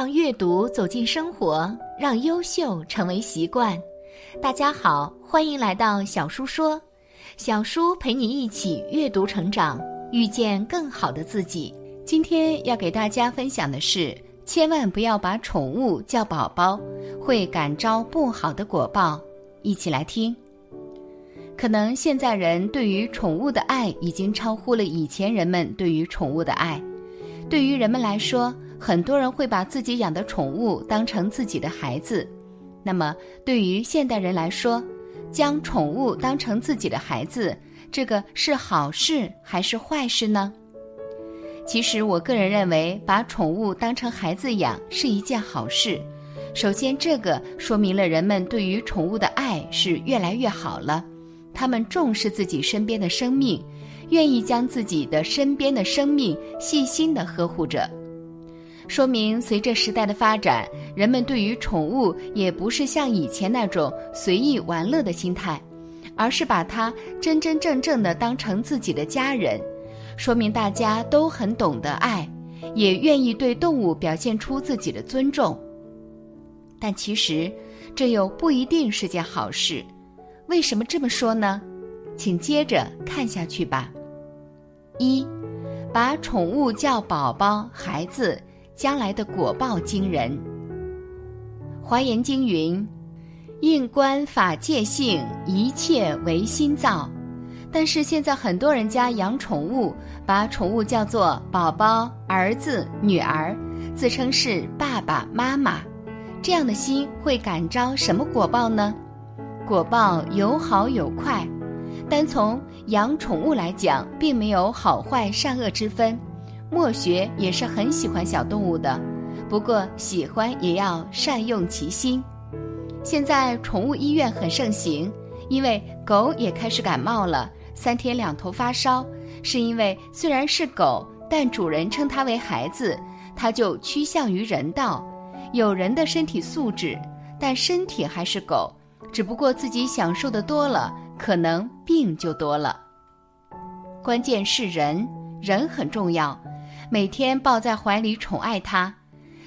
让阅读走进生活，让优秀成为习惯。大家好，欢迎来到小叔说，小叔陪你一起阅读成长，遇见更好的自己。今天要给大家分享的是，千万不要把宠物叫宝宝，会感召不好的果报。一起来听。可能现在人对于宠物的爱已经超乎了以前人们对于宠物的爱。对于人们来说，很多人会把自己养的宠物当成自己的孩子。那么，对于现代人来说，将宠物当成自己的孩子，这个是好事还是坏事呢？其实，我个人认为，把宠物当成孩子养是一件好事。首先，这个说明了人们对于宠物的爱是越来越好了。他们重视自己身边的生命，愿意将自己的身边的生命细心的呵护着，说明随着时代的发展，人们对于宠物也不是像以前那种随意玩乐的心态，而是把它真真正正的当成自己的家人，说明大家都很懂得爱，也愿意对动物表现出自己的尊重。但其实，这又不一定是件好事。为什么这么说呢？请接着看下去吧。一，把宠物叫宝宝、孩子，将来的果报惊人。华严经云：“应观法界性，一切唯心造。”但是现在很多人家养宠物，把宠物叫做宝宝、儿子、女儿，自称是爸爸妈妈，这样的心会感召什么果报呢？果报有好有坏，单从养宠物来讲，并没有好坏善恶之分。墨学也是很喜欢小动物的，不过喜欢也要善用其心。现在宠物医院很盛行，因为狗也开始感冒了，三天两头发烧，是因为虽然是狗，但主人称它为孩子，它就趋向于人道，有人的身体素质，但身体还是狗。只不过自己享受的多了，可能病就多了。关键是人，人很重要。每天抱在怀里宠爱它，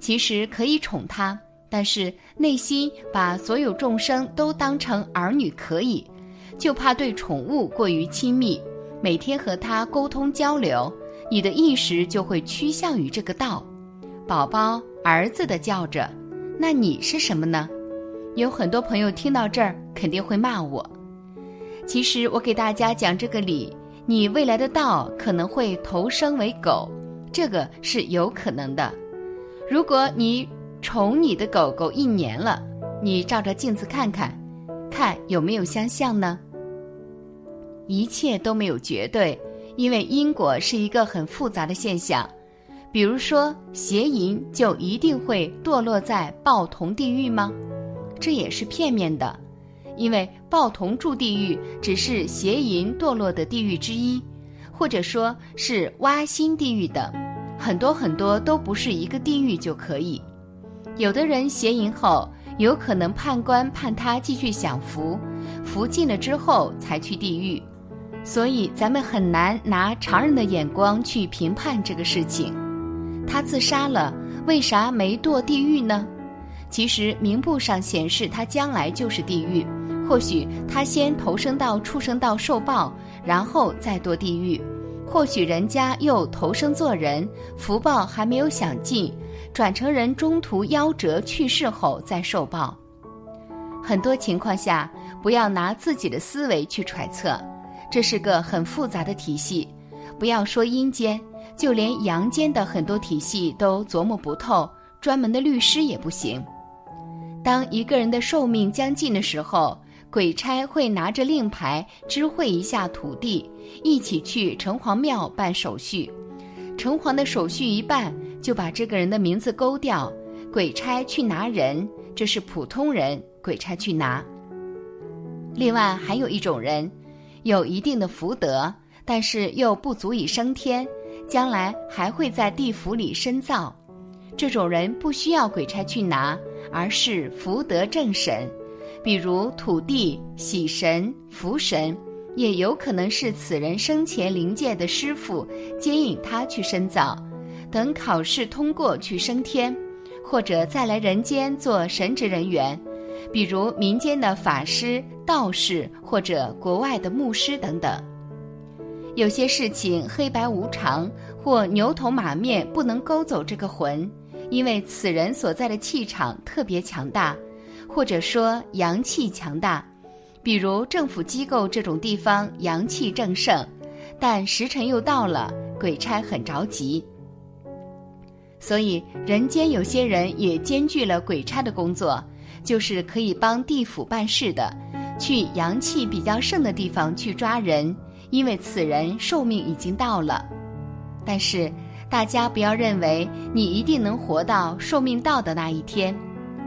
其实可以宠它，但是内心把所有众生都当成儿女可以，就怕对宠物过于亲密。每天和它沟通交流，你的意识就会趋向于这个道。宝宝、儿子的叫着，那你是什么呢？有很多朋友听到这儿肯定会骂我。其实我给大家讲这个理，你未来的道可能会投生为狗，这个是有可能的。如果你宠你的狗狗一年了，你照着镜子看看，看有没有相像呢？一切都没有绝对，因为因果是一个很复杂的现象。比如说邪淫，就一定会堕落在报童地狱吗？这也是片面的，因为报童住地狱只是邪淫堕落的地狱之一，或者说是挖心地狱等，很多很多都不是一个地狱就可以。有的人邪淫后，有可能判官判他继续享福，福尽了之后才去地狱，所以咱们很难拿常人的眼光去评判这个事情。他自杀了，为啥没堕地狱呢？其实名簿上显示他将来就是地狱，或许他先投生到畜生道受报，然后再堕地狱；或许人家又投生做人，福报还没有享尽，转成人中途夭折去世后再受报。很多情况下，不要拿自己的思维去揣测，这是个很复杂的体系。不要说阴间，就连阳间的很多体系都琢磨不透，专门的律师也不行。当一个人的寿命将近的时候，鬼差会拿着令牌知会一下土地，一起去城隍庙办手续。城隍的手续一办，就把这个人的名字勾掉。鬼差去拿人，这是普通人，鬼差去拿。另外还有一种人，有一定的福德，但是又不足以升天，将来还会在地府里深造。这种人不需要鬼差去拿。而是福德正神，比如土地、喜神、福神，也有可能是此人生前灵界的师傅接引他去深造，等考试通过去升天，或者再来人间做神职人员，比如民间的法师、道士或者国外的牧师等等。有些事情黑白无常或牛头马面不能勾走这个魂，因为此人所在的气场特别强大，或者说阳气强大。比如政府机构这种地方阳气正盛，但时辰又到了，鬼差很着急。所以人间有些人也兼具了鬼差的工作，就是可以帮地府办事的，去阳气比较盛的地方去抓人。因为此人寿命已经到了，但是大家不要认为你一定能活到寿命到的那一天。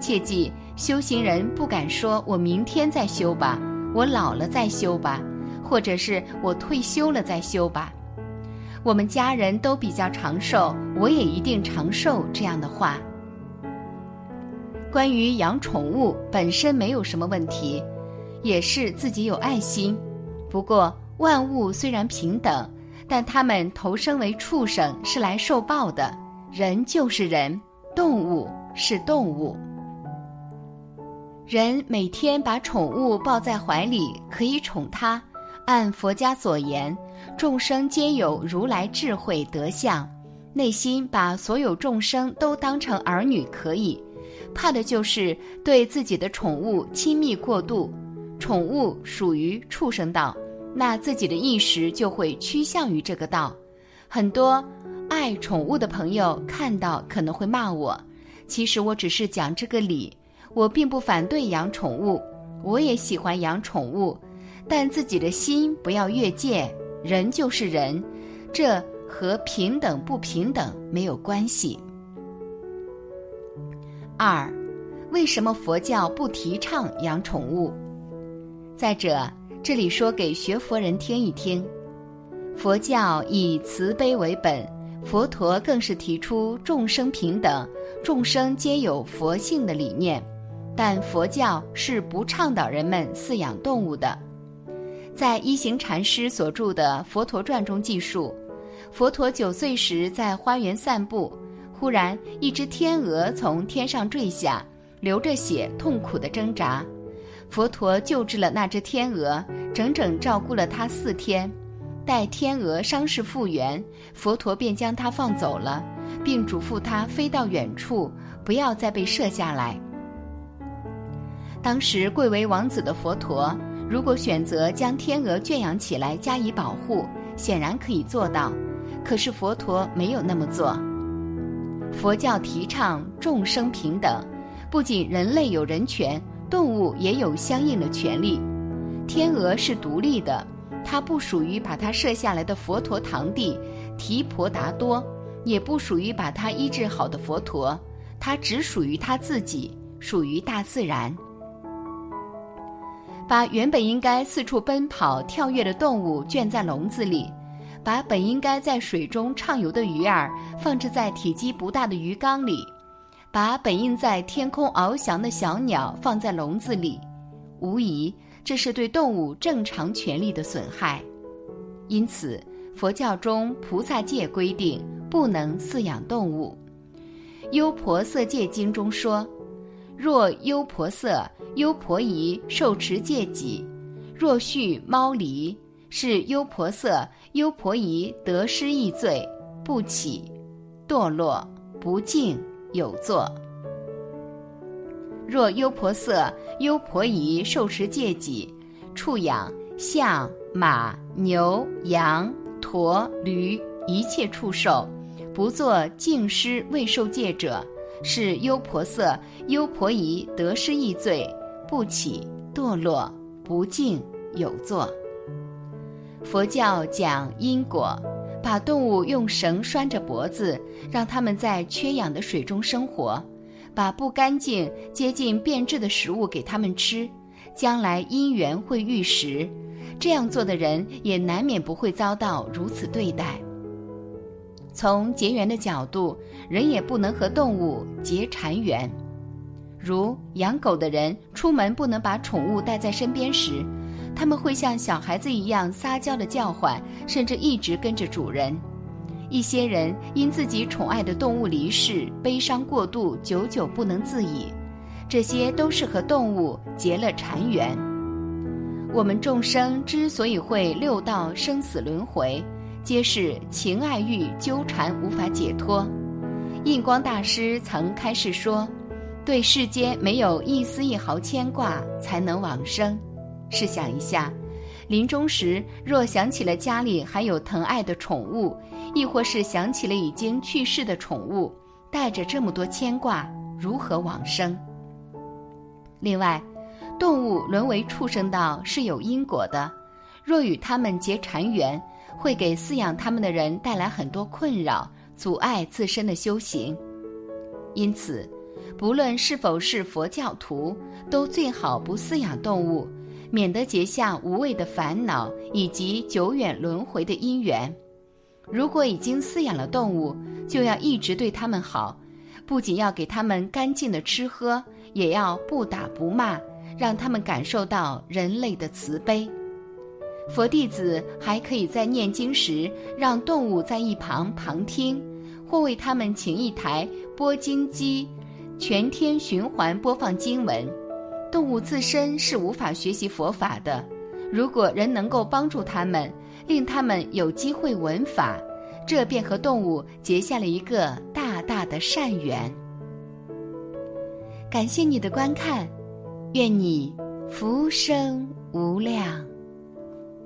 切记，修行人不敢说“我明天再修吧，我老了再修吧，或者是我退休了再修吧”。我们家人都比较长寿，我也一定长寿这样的话。关于养宠物本身没有什么问题，也是自己有爱心，不过。万物虽然平等，但他们投生为畜生是来受报的，人就是人，动物是动物。人每天把宠物抱在怀里，可以宠它。按佛家所言，众生皆有如来智慧德相，内心把所有众生都当成儿女可以。怕的就是对自己的宠物亲密过度，宠物属于畜生道。那自己的意识就会趋向于这个道。很多爱宠物的朋友看到可能会骂我，其实我只是讲这个理。我并不反对养宠物，我也喜欢养宠物，但自己的心不要越界。人就是人，这和平等不平等没有关系。二，为什么佛教不提倡养宠物？再者。这里说给学佛人听一听，佛教以慈悲为本，佛陀更是提出众生平等、众生皆有佛性的理念。但佛教是不倡导人们饲养动物的。在一行禅师所著的《佛陀传》中记述，佛陀九岁时在花园散步，忽然一只天鹅从天上坠下，流着血，痛苦的挣扎。佛陀救治了那只天鹅，整整照顾了它四天。待天鹅伤势复原，佛陀便将它放走了，并嘱咐它飞到远处，不要再被射下来。当时贵为王子的佛陀，如果选择将天鹅圈养起来加以保护，显然可以做到。可是佛陀没有那么做。佛教提倡众生平等，不仅人类有人权。动物也有相应的权利。天鹅是独立的，它不属于把它射下来的佛陀堂弟提婆达多，也不属于把它医治好的佛陀，它只属于它自己，属于大自然。把原本应该四处奔跑、跳跃的动物圈在笼子里，把本应该在水中畅游的鱼儿放置在体积不大的鱼缸里。把本应在天空翱翔的小鸟放在笼子里，无疑这是对动物正常权利的损害。因此，佛教中菩萨戒规定不能饲养动物。《优婆塞戒经》中说：“若优婆塞、优婆夷受持戒己，若续猫狸，是优婆塞、优婆夷得失易罪，不起、堕落、不敬。”有作。若优婆塞、优婆夷受持戒己，畜养象、马、牛、羊、驼、驴一切畜兽，不作敬施未受戒者，是优婆塞、优婆夷得失易罪，不起堕落，不敬有作。佛教讲因果。把动物用绳拴着脖子，让它们在缺氧的水中生活；把不干净、接近变质的食物给它们吃，将来因缘会遇时，这样做的人也难免不会遭到如此对待。从结缘的角度，人也不能和动物结缠缘。如养狗的人出门不能把宠物带在身边时。他们会像小孩子一样撒娇的叫唤，甚至一直跟着主人。一些人因自己宠爱的动物离世，悲伤过度，久久不能自已。这些都是和动物结了缠缘。我们众生之所以会六道生死轮回，皆是情爱欲纠缠无法解脱。印光大师曾开示说：“对世间没有一丝一毫牵挂，才能往生。”试想一下。临终时，若想起了家里还有疼爱的宠物，亦或是想起了已经去世的宠物，带着这么多牵挂，如何往生？另外，动物沦为畜生道是有因果的，若与它们结缠缘，会给饲养它们的人带来很多困扰，阻碍自身的修行。因此，不论是否是佛教徒，都最好不饲养动物。免得结下无谓的烦恼以及久远轮回的因缘。如果已经饲养了动物，就要一直对它们好，不仅要给它们干净的吃喝，也要不打不骂，让他们感受到人类的慈悲。佛弟子还可以在念经时，让动物在一旁旁听，或为他们请一台播经机，全天循环播放经文。动物自身是无法学习佛法的，如果人能够帮助他们，令他们有机会闻法，这便和动物结下了一个大大的善缘。感谢你的观看，愿你福生无量。